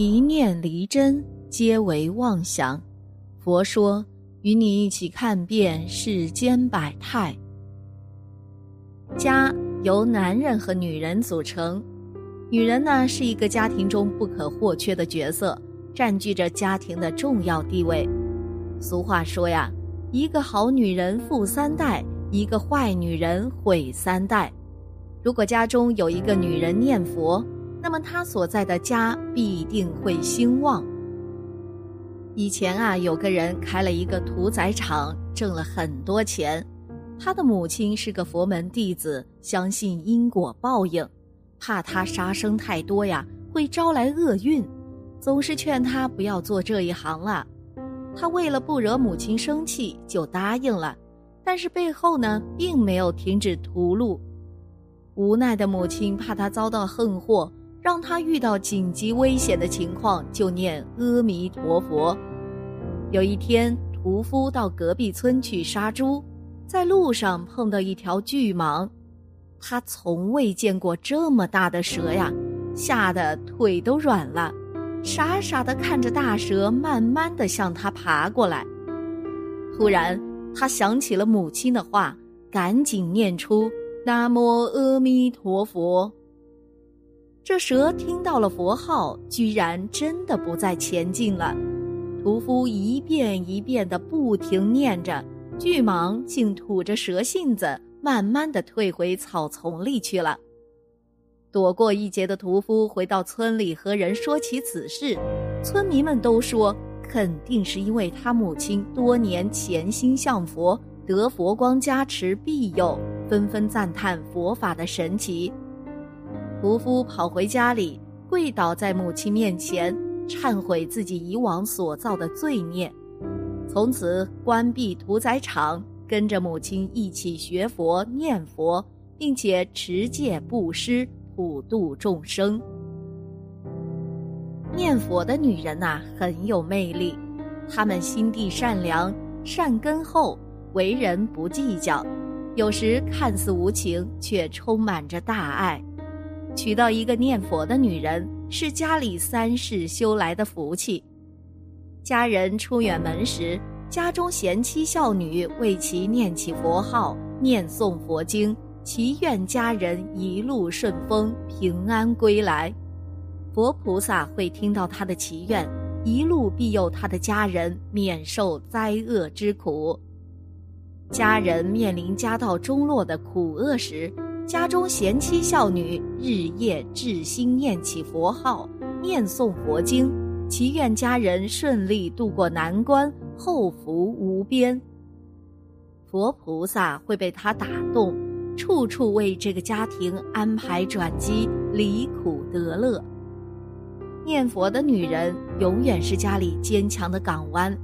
一念离真，皆为妄想。佛说，与你一起看遍世间百态。家由男人和女人组成，女人呢是一个家庭中不可或缺的角色，占据着家庭的重要地位。俗话说呀，一个好女人富三代，一个坏女人毁三代。如果家中有一个女人念佛，那么他所在的家必定会兴旺。以前啊，有个人开了一个屠宰场，挣了很多钱。他的母亲是个佛门弟子，相信因果报应，怕他杀生太多呀，会招来厄运，总是劝他不要做这一行了。他为了不惹母亲生气，就答应了。但是背后呢，并没有停止屠戮。无奈的母亲怕他遭到横祸，让他遇到紧急危险的情况就念阿弥陀佛。有一天，屠夫到隔壁村去杀猪，在路上碰到一条巨蟒，他从未见过这么大的蛇呀，吓得腿都软了，傻傻的看着大蛇慢慢的向他爬过来。突然，他想起了母亲的话，赶紧念出。南无阿弥陀佛。这蛇听到了佛号，居然真的不再前进了。屠夫一遍一遍的不停念着，巨蟒竟吐着蛇信子，慢慢的退回草丛里去了。躲过一劫的屠夫回到村里和人说起此事，村民们都说肯定是因为他母亲多年潜心向佛。得佛光加持庇佑，纷纷赞叹佛法的神奇。屠夫跑回家里，跪倒在母亲面前，忏悔自己以往所造的罪孽，从此关闭屠宰场，跟着母亲一起学佛念佛，并且持戒布施，普度众生。念佛的女人呐，很有魅力，她们心地善良，善根厚。为人不计较，有时看似无情，却充满着大爱。娶到一个念佛的女人，是家里三世修来的福气。家人出远门时，家中贤妻孝女为其念起佛号，念诵佛经，祈愿家人一路顺风，平安归来。佛菩萨会听到他的祈愿，一路庇佑他的家人，免受灾厄之苦。家人面临家道中落的苦厄时，家中贤妻孝女日夜至心念起佛号，念诵佛经，祈愿家人顺利度过难关，后福无边。佛菩萨会被他打动，处处为这个家庭安排转机，离苦得乐。念佛的女人永远是家里坚强的港湾，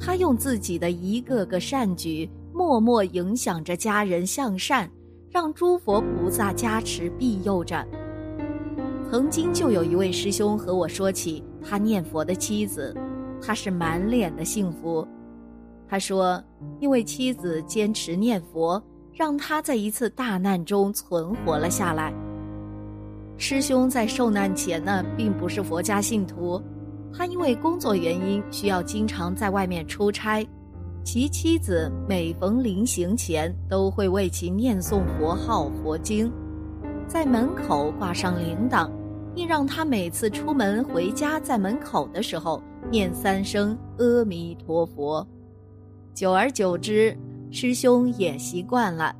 她用自己的一个个善举。默默影响着家人向善，让诸佛菩萨加持庇佑着。曾经就有一位师兄和我说起他念佛的妻子，他是满脸的幸福。他说，因为妻子坚持念佛，让他在一次大难中存活了下来。师兄在受难前呢，并不是佛家信徒，他因为工作原因需要经常在外面出差。其妻子每逢临行前，都会为其念诵佛号、佛经，在门口挂上铃铛，并让他每次出门回家，在门口的时候念三声阿弥陀佛。久而久之，师兄也习惯了。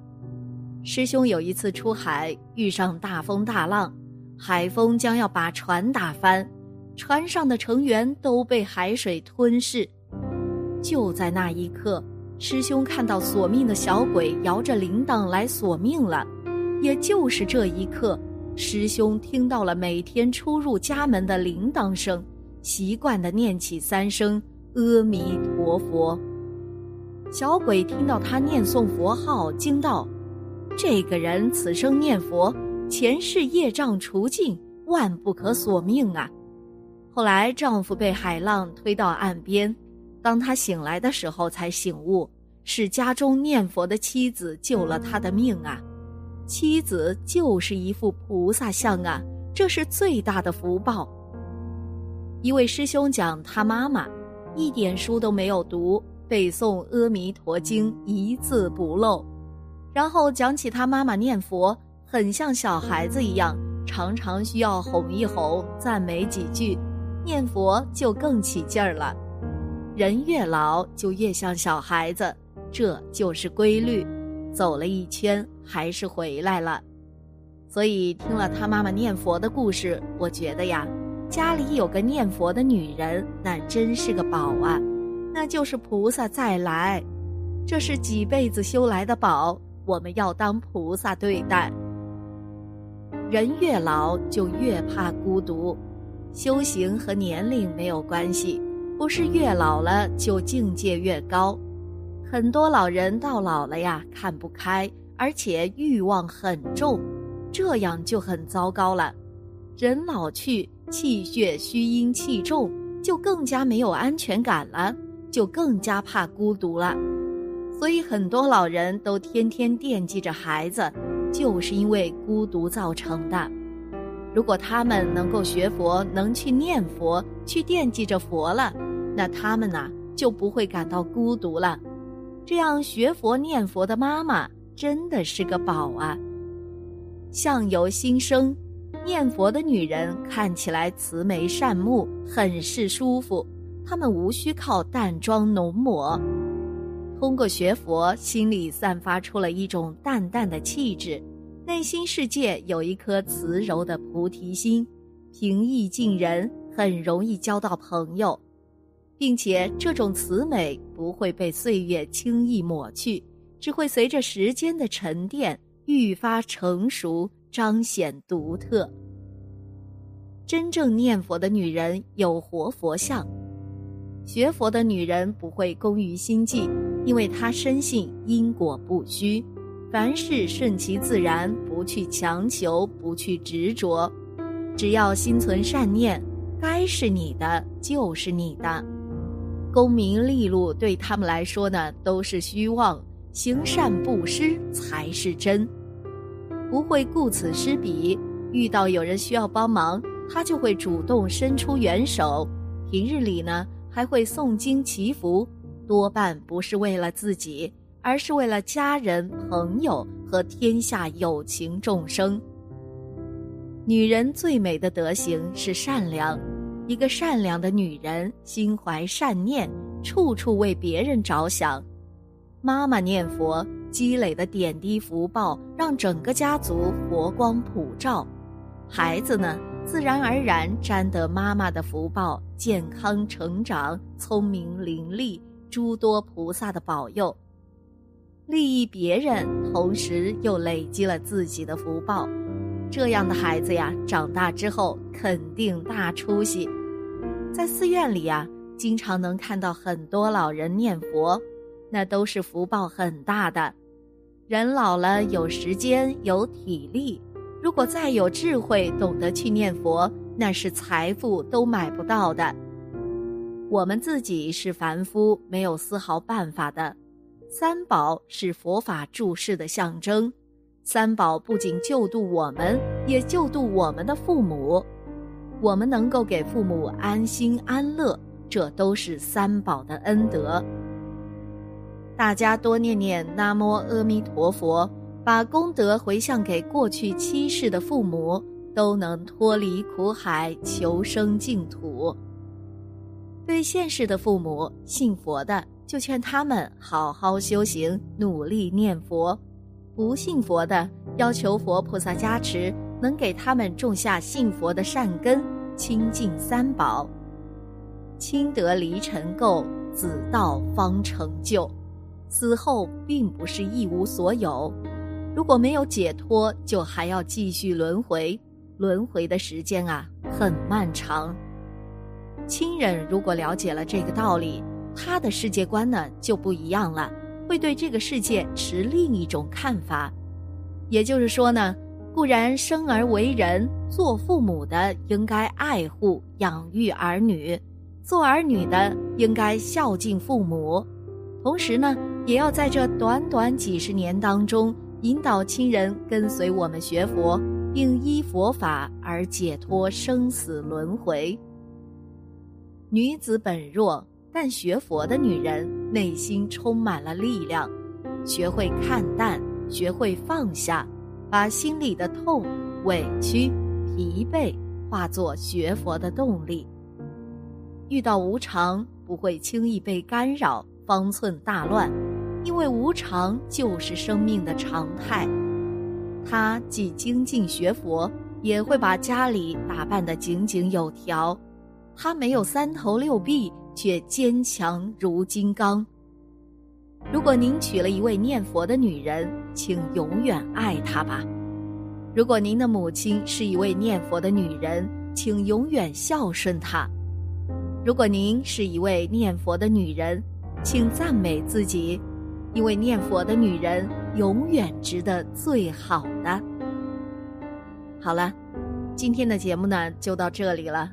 师兄有一次出海，遇上大风大浪，海风将要把船打翻，船上的成员都被海水吞噬。就在那一刻，师兄看到索命的小鬼摇着铃铛来索命了。也就是这一刻，师兄听到了每天出入家门的铃铛声，习惯的念起三声阿弥陀佛。小鬼听到他念诵佛号，惊道：“这个人此生念佛，前世业障除尽，万不可索命啊！”后来丈夫被海浪推到岸边。当他醒来的时候，才醒悟是家中念佛的妻子救了他的命啊！妻子就是一副菩萨像啊，这是最大的福报。一位师兄讲他妈妈，一点书都没有读，背诵《阿弥陀经》一字不漏，然后讲起他妈妈念佛，很像小孩子一样，常常需要哄一哄，赞美几句，念佛就更起劲儿了。人越老就越像小孩子，这就是规律。走了一圈还是回来了，所以听了他妈妈念佛的故事，我觉得呀，家里有个念佛的女人，那真是个宝啊，那就是菩萨再来，这是几辈子修来的宝，我们要当菩萨对待。人越老就越怕孤独，修行和年龄没有关系，不是越老了就境界越高。很多老人到老了呀，看不开，而且欲望很重，这样就很糟糕了。人老去，气血虚阴气重，就更加没有安全感了，就更加怕孤独了。所以很多老人都天天惦记着孩子，就是因为孤独造成的。如果他们能够学佛，能去念佛，去惦记着佛了，那他们呐就不会感到孤独了。这样学佛念佛的妈妈真的是个宝啊！相由心生，念佛的女人看起来慈眉善目，很是舒服。她们无需靠淡妆浓抹，通过学佛，心里散发出了一种淡淡的气质，内心世界有一颗慈柔的菩提心，平易近人，很容易交到朋友。并且这种慈美不会被岁月轻易抹去，只会随着时间的沉淀愈发成熟，彰显独特。真正念佛的女人有活佛相，学佛的女人不会功于心计，因为她深信因果不虚，凡事顺其自然，不去强求，不去执着，只要心存善念，该是你的就是你的。功名利禄对他们来说呢，都是虚妄；行善布施才是真。不会顾此失彼，遇到有人需要帮忙，他就会主动伸出援手。平日里呢，还会诵经祈福，多半不是为了自己，而是为了家人、朋友和天下有情众生。女人最美的德行是善良。一个善良的女人，心怀善念，处处为别人着想。妈妈念佛积累的点滴福报，让整个家族佛光普照。孩子呢，自然而然沾得妈妈的福报，健康成长，聪明伶俐，诸多菩萨的保佑。利益别人，同时又累积了自己的福报。这样的孩子呀，长大之后肯定大出息。在寺院里啊，经常能看到很多老人念佛，那都是福报很大的。人老了有时间有体力，如果再有智慧，懂得去念佛，那是财富都买不到的。我们自己是凡夫，没有丝毫办法的。三宝是佛法注释的象征，三宝不仅救度我们，也救度我们的父母。我们能够给父母安心安乐，这都是三宝的恩德。大家多念念南无阿弥陀佛，把功德回向给过去七世的父母，都能脱离苦海，求生净土。对现世的父母信佛的，就劝他们好好修行，努力念佛；不信佛的，要求佛菩萨加持。能给他们种下信佛的善根，清净三宝，亲得离尘垢，子道方成就。死后并不是一无所有，如果没有解脱，就还要继续轮回。轮回的时间啊，很漫长。亲人如果了解了这个道理，他的世界观呢就不一样了，会对这个世界持另一种看法。也就是说呢。固然生而为人，做父母的应该爱护养育儿女，做儿女的应该孝敬父母，同时呢，也要在这短短几十年当中，引导亲人跟随我们学佛，并依佛法而解脱生死轮回。女子本弱，但学佛的女人内心充满了力量，学会看淡，学会放下，把心里的痛、委屈、疲惫化作学佛的动力。遇到无常，不会轻易被干扰，方寸大乱，因为无常就是生命的常态。她既精进学佛，也会把家里打扮得井井有条。她没有三头六臂，却坚强如金刚。如果您娶了一位念佛的女人，请永远爱她吧；如果您的母亲是一位念佛的女人，请永远孝顺她；如果您是一位念佛的女人，请赞美自己，因为念佛的女人永远值得最好的。好了，今天的节目呢就到这里了。